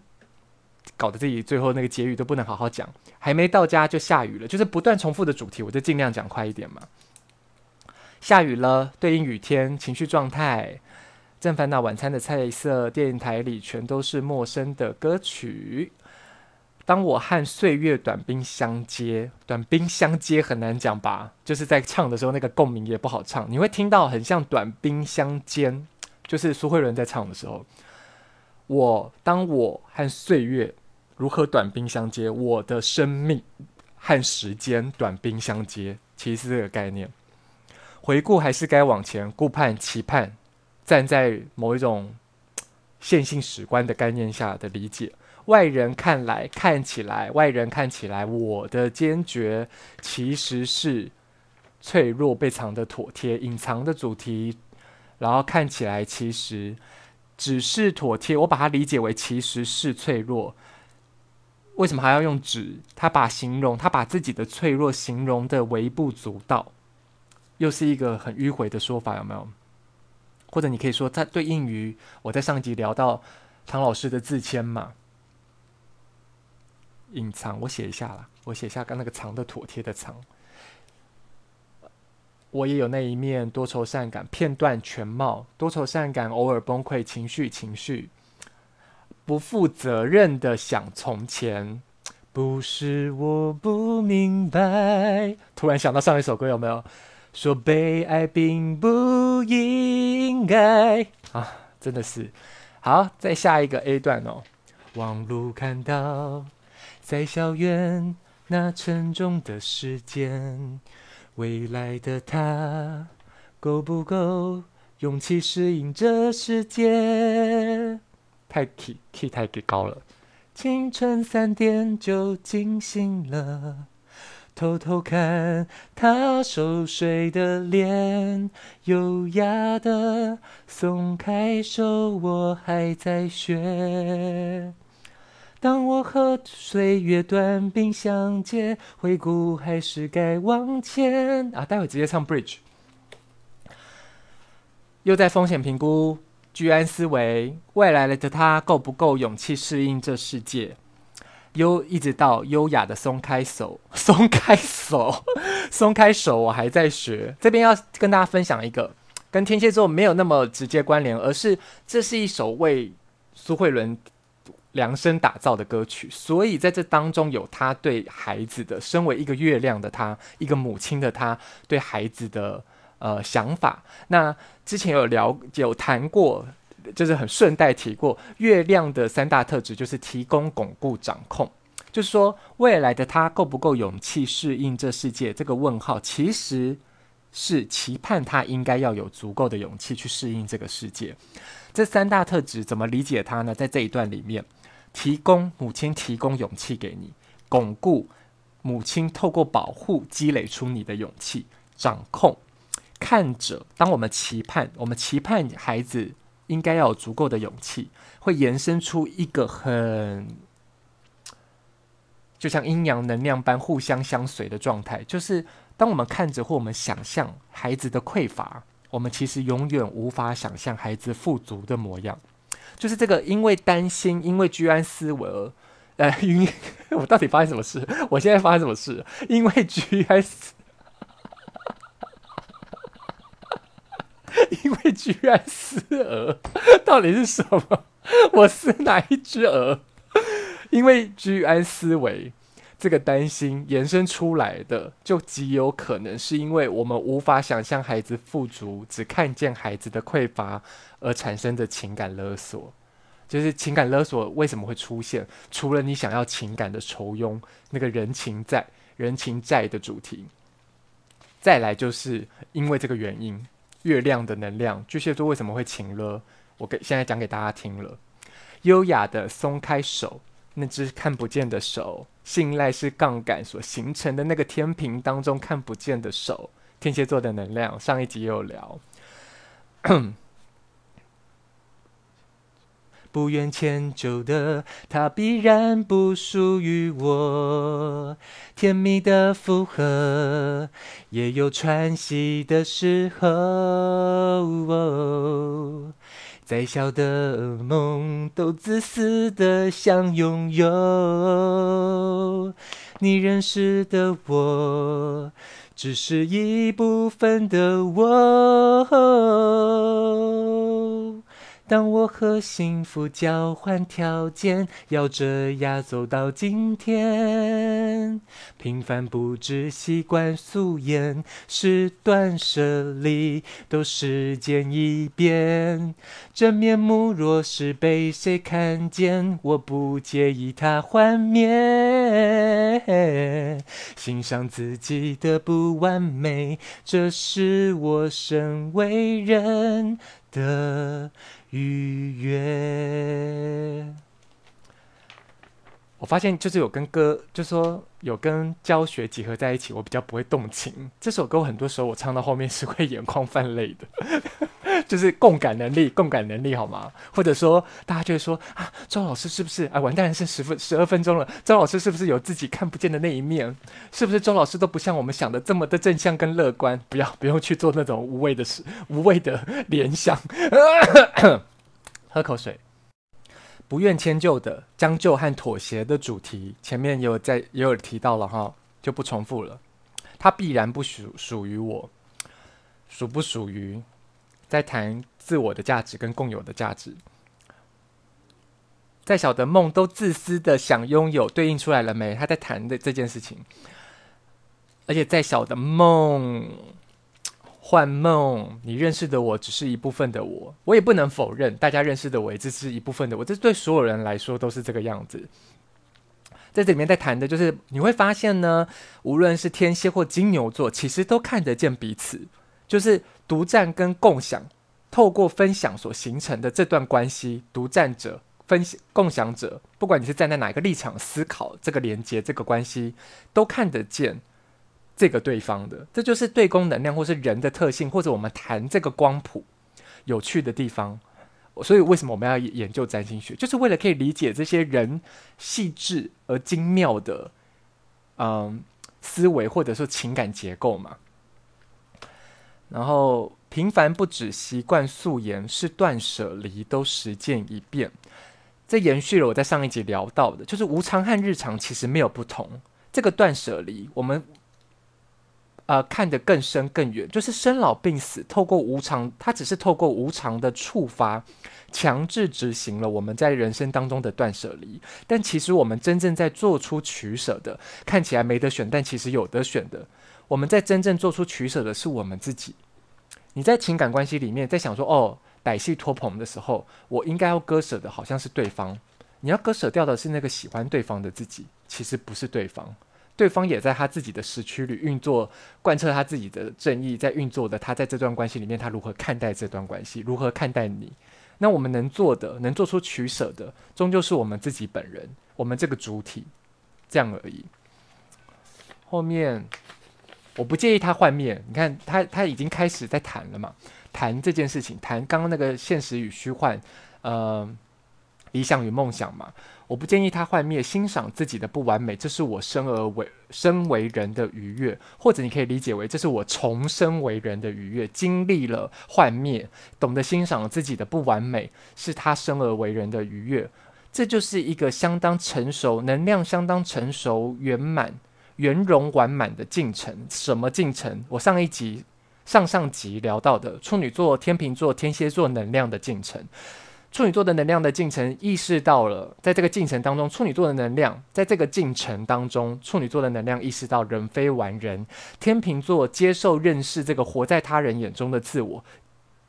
搞得自己最后那个结语都不能好好讲。还没到家就下雨了，就是不断重复的主题，我就尽量讲快一点嘛。下雨了，对应雨天，情绪状态，正烦恼晚餐的菜色，电台里全都是陌生的歌曲。当我和岁月短兵相接，短兵相接很难讲吧？就是在唱的时候，那个共鸣也不好唱。你会听到很像短兵相接，就是苏慧伦在唱的时候。我当我和岁月如何短兵相接，我的生命和时间短兵相接，其实是这个概念。回顾还是该往前，顾盼期盼，站在某一种线性史观的概念下的理解。外人看来，看起来，外人看起来，我的坚决其实是脆弱被藏的妥帖，隐藏的主题，然后看起来其实只是妥帖。我把它理解为其实是脆弱。为什么还要用“纸”？他把形容，他把自己的脆弱形容的微不足道，又是一个很迂回的说法，有没有？或者你可以说，它对应于我在上集聊到唐老师的自谦嘛。隐藏，我写一下啦。我写下刚那个藏的妥帖的藏。我也有那一面多愁善感，片段全貌，多愁善感，偶尔崩溃，情绪情绪，不负责任的想从前，不是我不明白。突然想到上一首歌有没有？说被爱并不应该啊，真的是。好，再下一个 A 段哦。望路看到。在校园那沉重的时间，未来的他够不够勇气适应这世界？太 key key 太高了。清晨三点就惊醒了，偷偷看他熟睡的脸，优雅的松开手，我还在学。当我和岁月短兵相接，回顾还是该往前啊！待会直接唱 bridge。又在风险评估，居安思危，未来的他够不够勇气适应这世界？优一直到优雅的松开手，松开手，松开手，我还在学。这边要跟大家分享一个跟天蝎座没有那么直接关联，而是这是一首为苏慧伦。量身打造的歌曲，所以在这当中有他对孩子的，身为一个月亮的他，一个母亲的他对孩子的呃想法。那之前有聊有谈过，就是很顺带提过，月亮的三大特质就是提供、巩固、掌控。就是说，未来的他够不够勇气适应这世界？这个问号其实是期盼他应该要有足够的勇气去适应这个世界。这三大特质怎么理解它呢？在这一段里面。提供母亲提供勇气给你，巩固母亲透过保护积累出你的勇气，掌控看着。当我们期盼，我们期盼孩子应该要有足够的勇气，会延伸出一个很就像阴阳能量般互相相随的状态。就是当我们看着或我们想象孩子的匮乏，我们其实永远无法想象孩子富足的模样。就是这个，因为担心，因为居安思危，呃，因 我到底发生什么事？我现在发生什么事？因为居安思，因为居安思鹅，到底是什么？我是哪一只鹅？因为居安思危。这个担心延伸出来的，就极有可能是因为我们无法想象孩子富足，只看见孩子的匮乏而产生的情感勒索。就是情感勒索为什么会出现？除了你想要情感的酬庸，那个人情债、人情债的主题，再来就是因为这个原因，月亮的能量，巨蟹座为什么会情勒？我给现在讲给大家听了，优雅的松开手。那只看不见的手，信赖是杠杆所形成的那个天平当中看不见的手，天蝎座的能量。上一集有聊，不愿迁就的他必然不属于我，甜蜜的负荷也有喘息的时候。再小的梦都自私的想拥有，你认识的我，只是一部分的我。当我和幸福交换条件，咬着牙走到今天，平凡不只习惯素颜，是断舍离都时间一变。真面目若是被谁看见，我不介意它幻灭，欣赏自己的不完美，这是我身为人的愉悦。我发现就是有跟歌，就是说有跟教学结合在一起，我比较不会动情。这首歌很多时候我唱到后面是会眼眶泛泪的，就是共感能力，共感能力好吗？或者说大家就会说啊，周老师是不是啊？完蛋，剩十分十二分钟了，周老师是不是有自己看不见的那一面？是不是周老师都不像我们想的这么的正向跟乐观？不要不用去做那种无谓的事，无谓的联想。喝口水。不愿迁就的将就和妥协的主题，前面也有在也有提到了哈，就不重复了。它必然不属属于我，属不属于，在谈自我的价值跟共有的价值。再小的梦都自私的想拥有，对应出来了没？他在谈的这件事情，而且再小的梦。幻梦，你认识的我只是一部分的我，我也不能否认，大家认识的我也只是一部分的我，这对所有人来说都是这个样子。在这里面在谈的就是，你会发现呢，无论是天蝎或金牛座，其实都看得见彼此，就是独占跟共享，透过分享所形成的这段关系，独占者分享共享者，不管你是站在哪一个立场思考这个连接、这个关系，都看得见这个对方的。这就是对公能量，或是人的特性，或者我们谈这个光谱有趣的地方。所以，为什么我们要研究占星学？就是为了可以理解这些人细致而精妙的，嗯，思维或者说情感结构嘛。然后，平凡不止习惯素颜，是断舍离都实践一遍。这延续了我在上一集聊到的，就是无常和日常其实没有不同。这个断舍离，我们呃看得更深更远，就是生老病死，透过无常，它只是透过无常的触发，强制执行了我们在人生当中的断舍离。但其实我们真正在做出取舍的，看起来没得选，但其实有得选的。我们在真正做出取舍的是我们自己。你在情感关系里面在想说，哦。歹戏拖棚的时候，我应该要割舍的好像是对方，你要割舍掉的是那个喜欢对方的自己，其实不是对方，对方也在他自己的时区里运作，贯彻他自己的正义，在运作的他在这段关系里面，他如何看待这段关系，如何看待你？那我们能做的，能做出取舍的，终究是我们自己本人，我们这个主体，这样而已。后面我不介意他换面，你看他他已经开始在谈了嘛。谈这件事情，谈刚刚那个现实与虚幻，呃，理想与梦想嘛。我不建议他幻灭，欣赏自己的不完美，这是我生而为生为人的愉悦，或者你可以理解为这是我重生为人的愉悦。经历了幻灭，懂得欣赏自己的不完美，是他生而为人的愉悦。这就是一个相当成熟、能量相当成熟、圆满、圆融完满的进程。什么进程？我上一集。上上集聊到的处女座、天秤座、天蝎座能量的进程，处女座的能量的进程，意识到了在这个进程当中，处女座的能量在这个进程当中，处女座的能量意识到人非完人，天秤座接受认识这个活在他人眼中的自我，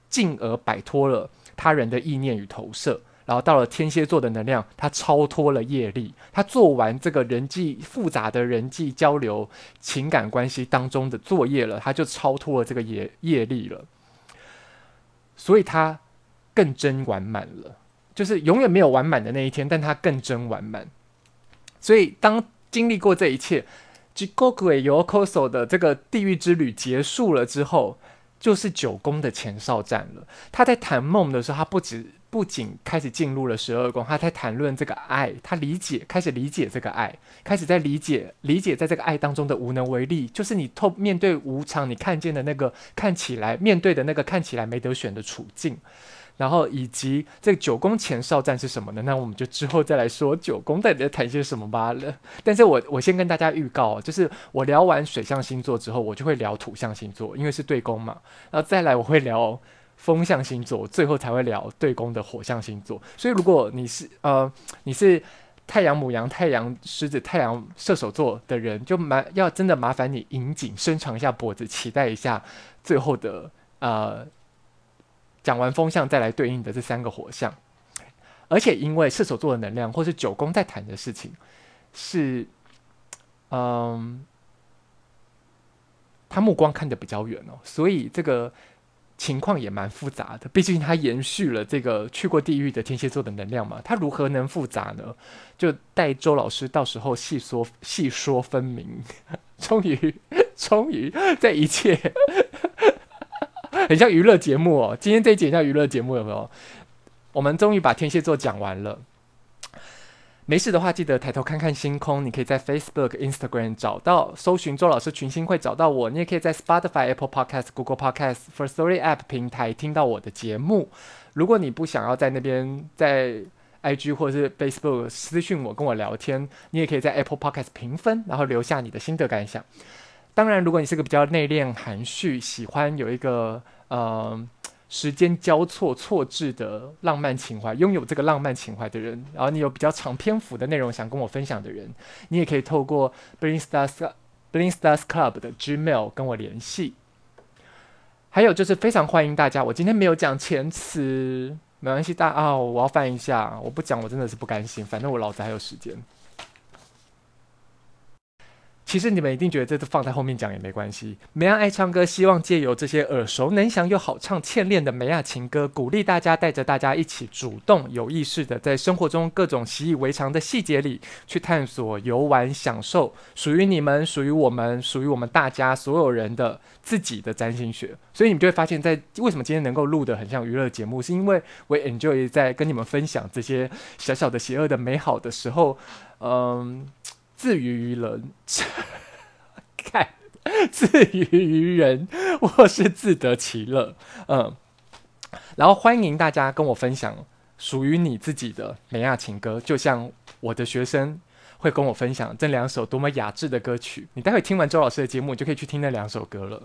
进而摆脱了他人的意念与投射。然后到了天蝎座的能量，他超脱了业力，他做完这个人际复杂的人际交流、情感关系当中的作业了，他就超脱了这个业业力了，所以他更真完满了，就是永远没有完满的那一天，但他更真完满。所以当经历过这一切，Jikoku Yokoso 的这个地狱之旅结束了之后，就是九宫的前哨战了。他在谈梦的时候，他不止。不仅开始进入了十二宫，他在谈论这个爱，他理解，开始理解这个爱，开始在理解，理解在这个爱当中的无能为力，就是你透面对无常，你看见的那个看起来面对的那个看起来没得选的处境，然后以及这个九宫前哨战是什么呢？那我们就之后再来说九宫到底在谈些什么吧了。但是我我先跟大家预告，就是我聊完水象星座之后，我就会聊土象星座，因为是对宫嘛，然后再来我会聊。风象星座最后才会聊对宫的火象星座，所以如果你是呃你是太阳母羊、太阳狮子、太阳射手座的人，就麻要真的麻烦你引颈伸长一下脖子，期待一下最后的呃讲完风象再来对应的这三个火象，而且因为射手座的能量或是九宫在谈的事情是嗯、他目光看得比较远哦，所以这个。情况也蛮复杂的，毕竟他延续了这个去过地狱的天蝎座的能量嘛。他如何能复杂呢？就带周老师到时候细说细说分明。终于，终于在一切 很像娱乐节目哦。今天这一集像娱乐节目有没有？我们终于把天蝎座讲完了。没事的话，记得抬头看看星空。你可以在 Facebook、Instagram 找到，搜寻周老师群星会找到我。你也可以在 Spotify、Apple Podcast、Google Podcast、Firstory App 平台听到我的节目。如果你不想要在那边在 IG 或者是 Facebook 私讯我跟我聊天，你也可以在 Apple Podcast 评分，然后留下你的心得感想。当然，如果你是个比较内敛、含蓄，喜欢有一个呃。时间交错错置的浪漫情怀，拥有这个浪漫情怀的人，然后你有比较长篇幅的内容想跟我分享的人，你也可以透过 Bling Stars Bling Stars Club 的 Gmail 跟我联系。还有就是非常欢迎大家，我今天没有讲前词，没关系，大啊、我要翻一下，我不讲我真的是不甘心，反正我老子还有时间。其实你们一定觉得这都放在后面讲也没关系。梅亚爱唱歌，希望借由这些耳熟能详又好唱、欠练的梅亚情歌，鼓励大家带着大家一起主动、有意识的在生活中各种习以为常的细节里去探索、游玩、享受属于你们、属于我们、属于我们大家所有人的自己的占星学。所以你们就会发现，在为什么今天能够录得很像娱乐节目，是因为我 enjoy 在跟你们分享这些小小的邪恶的美好的时候，嗯。自娱于人，看自娱于人，我是自得其乐，嗯。然后欢迎大家跟我分享属于你自己的美亚情歌，就像我的学生会跟我分享这两首多么雅致的歌曲。你待会听完周老师的节目，你就可以去听那两首歌了。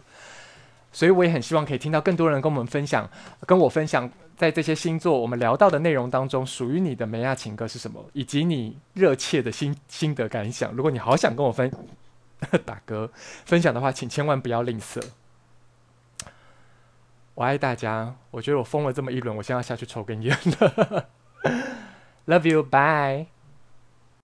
所以我也很希望可以听到更多人跟我们分享，跟我分享在这些星座我们聊到的内容当中，属于你的梅亚情歌是什么，以及你热切的心心得感想。如果你好想跟我分 打歌分享的话，请千万不要吝啬。我爱大家，我觉得我疯了这么一轮，我现在要下去抽根烟了。Love you, bye.